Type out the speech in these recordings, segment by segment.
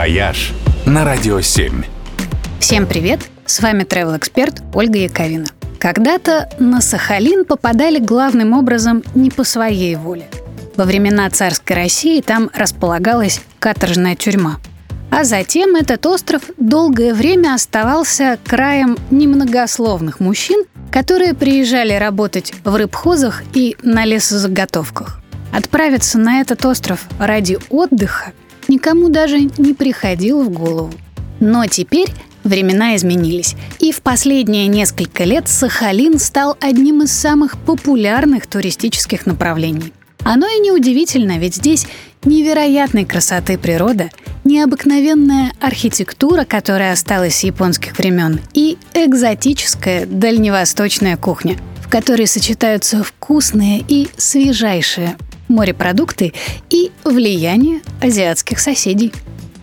«Вояж» на Радио 7. Всем привет! С вами travel эксперт Ольга Яковина. Когда-то на Сахалин попадали главным образом не по своей воле. Во времена царской России там располагалась каторжная тюрьма. А затем этот остров долгое время оставался краем немногословных мужчин, которые приезжали работать в рыбхозах и на лесозаготовках. Отправиться на этот остров ради отдыха никому даже не приходило в голову. Но теперь времена изменились, и в последние несколько лет Сахалин стал одним из самых популярных туристических направлений. Оно и неудивительно, ведь здесь невероятной красоты природа, необыкновенная архитектура, которая осталась с японских времен, и экзотическая дальневосточная кухня, в которой сочетаются вкусные и свежайшие морепродукты и влияние азиатских соседей.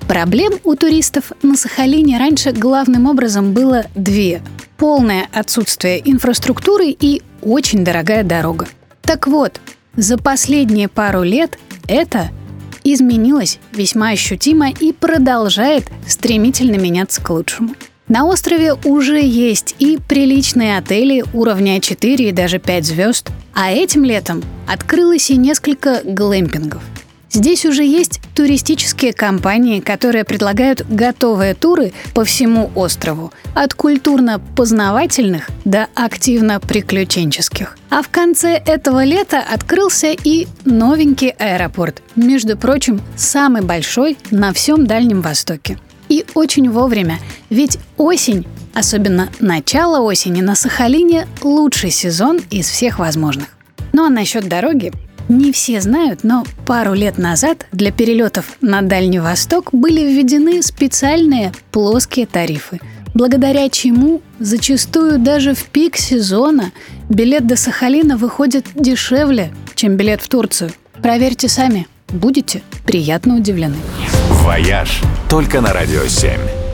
Проблем у туристов на Сахалине раньше главным образом было две. Полное отсутствие инфраструктуры и очень дорогая дорога. Так вот, за последние пару лет это изменилось весьма ощутимо и продолжает стремительно меняться к лучшему. На острове уже есть и приличные отели уровня 4 и даже 5 звезд, а этим летом открылось и несколько глэмпингов. Здесь уже есть туристические компании, которые предлагают готовые туры по всему острову, от культурно-познавательных до активно-приключенческих. А в конце этого лета открылся и новенький аэропорт, между прочим, самый большой на всем Дальнем Востоке. И очень вовремя, ведь осень, особенно начало осени на Сахалине, лучший сезон из всех возможных. Ну а насчет дороги, не все знают, но пару лет назад для перелетов на Дальний Восток были введены специальные плоские тарифы, благодаря чему зачастую даже в пик сезона билет до Сахалина выходит дешевле, чем билет в Турцию. Проверьте сами, будете приятно удивлены. «Вояж» только на Радио 7.